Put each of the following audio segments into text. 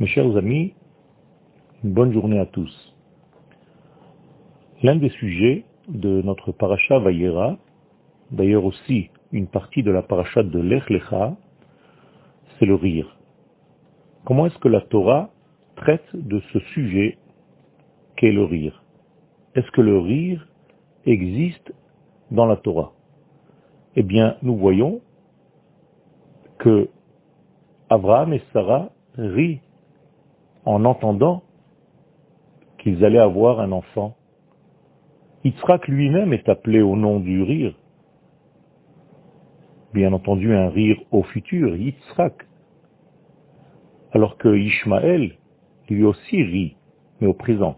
Mes chers amis, une bonne journée à tous. L'un des sujets de notre paracha Vayera, d'ailleurs aussi une partie de la paracha de Lech Lecha, c'est le rire. Comment est-ce que la Torah traite de ce sujet qu'est le rire? Est-ce que le rire existe dans la Torah? Eh bien, nous voyons que Abraham et Sarah rient en entendant qu'ils allaient avoir un enfant. Yitzhak lui-même est appelé au nom du rire. Bien entendu, un rire au futur, Yitzhak. Alors que Ishmaël, lui aussi rit, mais au présent.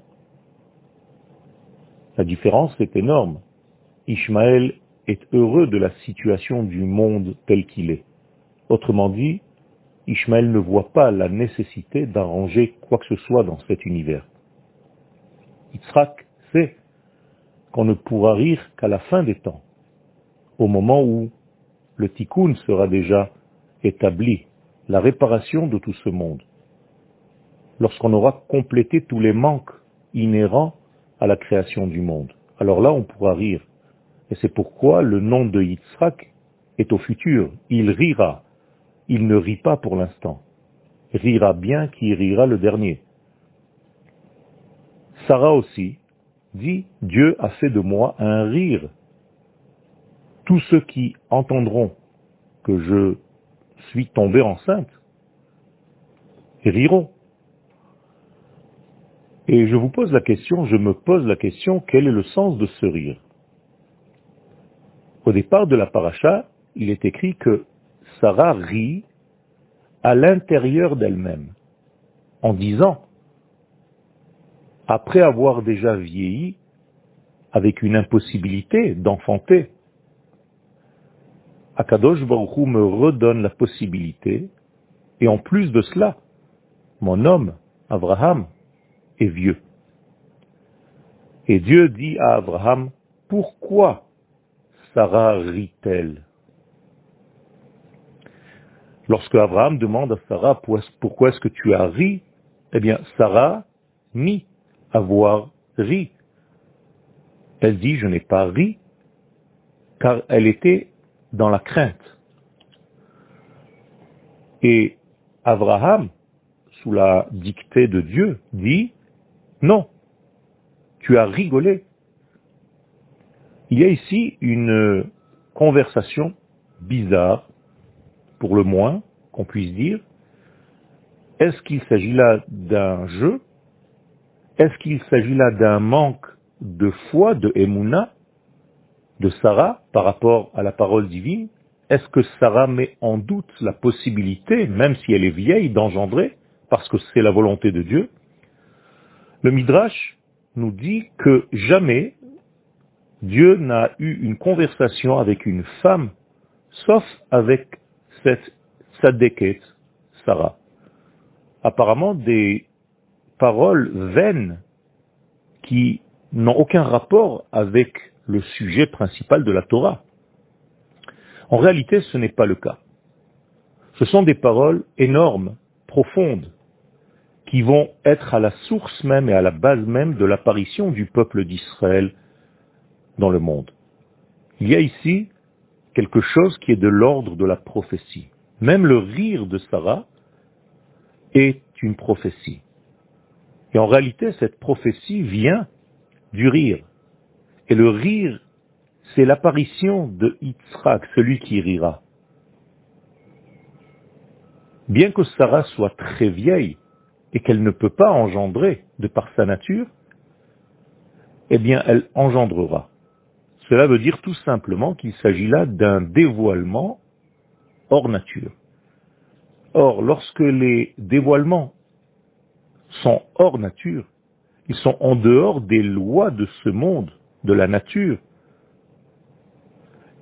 La différence est énorme. Ishmaël est heureux de la situation du monde tel qu'il est. Autrement dit, Ishmaël ne voit pas la nécessité d'arranger quoi que ce soit dans cet univers. Yitzhak sait qu'on ne pourra rire qu'à la fin des temps, au moment où le tikkun sera déjà établi, la réparation de tout ce monde, lorsqu'on aura complété tous les manques inhérents à la création du monde. Alors là, on pourra rire. Et c'est pourquoi le nom de Yitzhak est au futur. Il rira. Il ne rit pas pour l'instant. Rira bien qui rira le dernier. Sarah aussi dit, Dieu a fait de moi un rire. Tous ceux qui entendront que je suis tombé enceinte riront. Et je vous pose la question, je me pose la question, quel est le sens de ce rire? Au départ de la paracha, il est écrit que Sarah rit à l'intérieur d'elle-même, en disant, après avoir déjà vieilli, avec une impossibilité d'enfanter, Akadosh Baruch me redonne la possibilité, et en plus de cela, mon homme, Abraham, est vieux. Et Dieu dit à Abraham, pourquoi Sarah rit-elle? Lorsque Abraham demande à Sarah pourquoi est-ce que tu as ri, eh bien Sarah nie avoir ri. Elle dit je n'ai pas ri car elle était dans la crainte. Et Abraham, sous la dictée de Dieu, dit non, tu as rigolé. Il y a ici une conversation bizarre, pour le moins, qu'on puisse dire. Est-ce qu'il s'agit là d'un jeu? Est-ce qu'il s'agit là d'un manque de foi, de Emouna, de Sarah par rapport à la parole divine? Est-ce que Sarah met en doute la possibilité, même si elle est vieille, d'engendrer, parce que c'est la volonté de Dieu? Le Midrash nous dit que jamais Dieu n'a eu une conversation avec une femme, sauf avec cette Sarah. Apparemment des paroles vaines qui n'ont aucun rapport avec le sujet principal de la Torah. En réalité, ce n'est pas le cas. Ce sont des paroles énormes, profondes, qui vont être à la source même et à la base même de l'apparition du peuple d'Israël dans le monde. Il y a ici quelque chose qui est de l'ordre de la prophétie. Même le rire de Sarah est une prophétie. Et en réalité, cette prophétie vient du rire. Et le rire, c'est l'apparition de Yitzhak, celui qui rira. Bien que Sarah soit très vieille, et qu'elle ne peut pas engendrer de par sa nature, eh bien elle engendrera. Cela veut dire tout simplement qu'il s'agit là d'un dévoilement hors nature. Or, lorsque les dévoilements sont hors nature, ils sont en dehors des lois de ce monde, de la nature,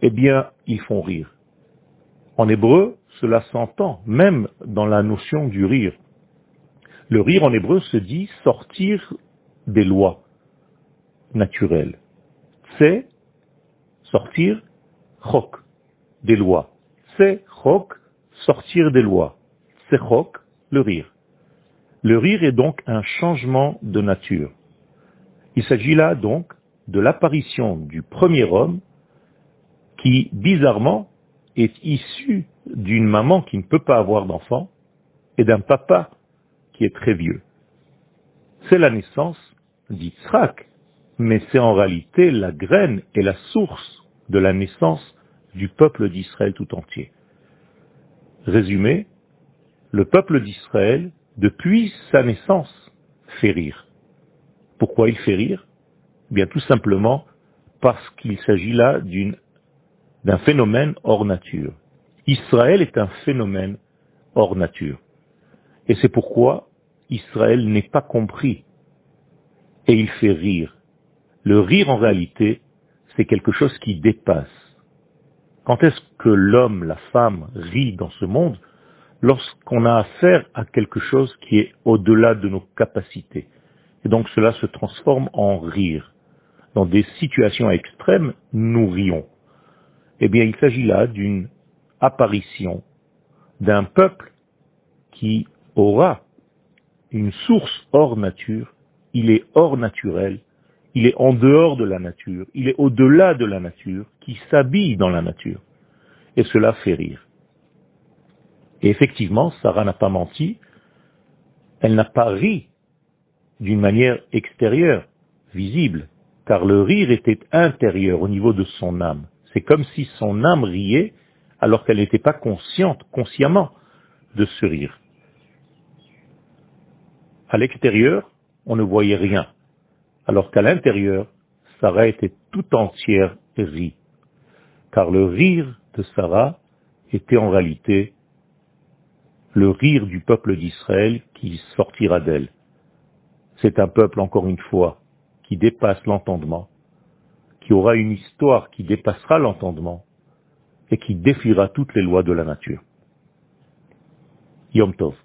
eh bien, ils font rire. En hébreu, cela s'entend, même dans la notion du rire. Le rire en hébreu se dit sortir des lois naturelles. C'est sortir chok, des lois. C'est chok, sortir des lois. C'est chok, le rire. Le rire est donc un changement de nature. Il s'agit là donc de l'apparition du premier homme qui, bizarrement, est issu d'une maman qui ne peut pas avoir d'enfant et d'un papa qui est très vieux. C'est la naissance d'Yitzhak, mais c'est en réalité la graine et la source de la naissance du peuple d'Israël tout entier. Résumé, le peuple d'Israël, depuis sa naissance, fait rire. Pourquoi il fait rire? Bien tout simplement parce qu'il s'agit là d'un phénomène hors nature. Israël est un phénomène hors nature. Et c'est pourquoi Israël n'est pas compris. Et il fait rire. Le rire en réalité, c'est quelque chose qui dépasse. Quand est-ce que l'homme, la femme rit dans ce monde? Lorsqu'on a affaire à quelque chose qui est au-delà de nos capacités. Et donc cela se transforme en rire. Dans des situations extrêmes, nous rions. Eh bien, il s'agit là d'une apparition d'un peuple qui aura une source hors nature, il est hors naturel, il est en dehors de la nature, il est au-delà de la nature, qui s'habille dans la nature. Et cela fait rire. Et effectivement, Sarah n'a pas menti, elle n'a pas ri d'une manière extérieure, visible, car le rire était intérieur au niveau de son âme. C'est comme si son âme riait alors qu'elle n'était pas consciente, consciemment, de ce rire. À l'extérieur, on ne voyait rien, alors qu'à l'intérieur, Sarah était tout entière rit. Car le rire de Sarah était en réalité le rire du peuple d'Israël qui sortira d'elle. C'est un peuple, encore une fois, qui dépasse l'entendement, qui aura une histoire qui dépassera l'entendement et qui défiera toutes les lois de la nature. Yom Tov.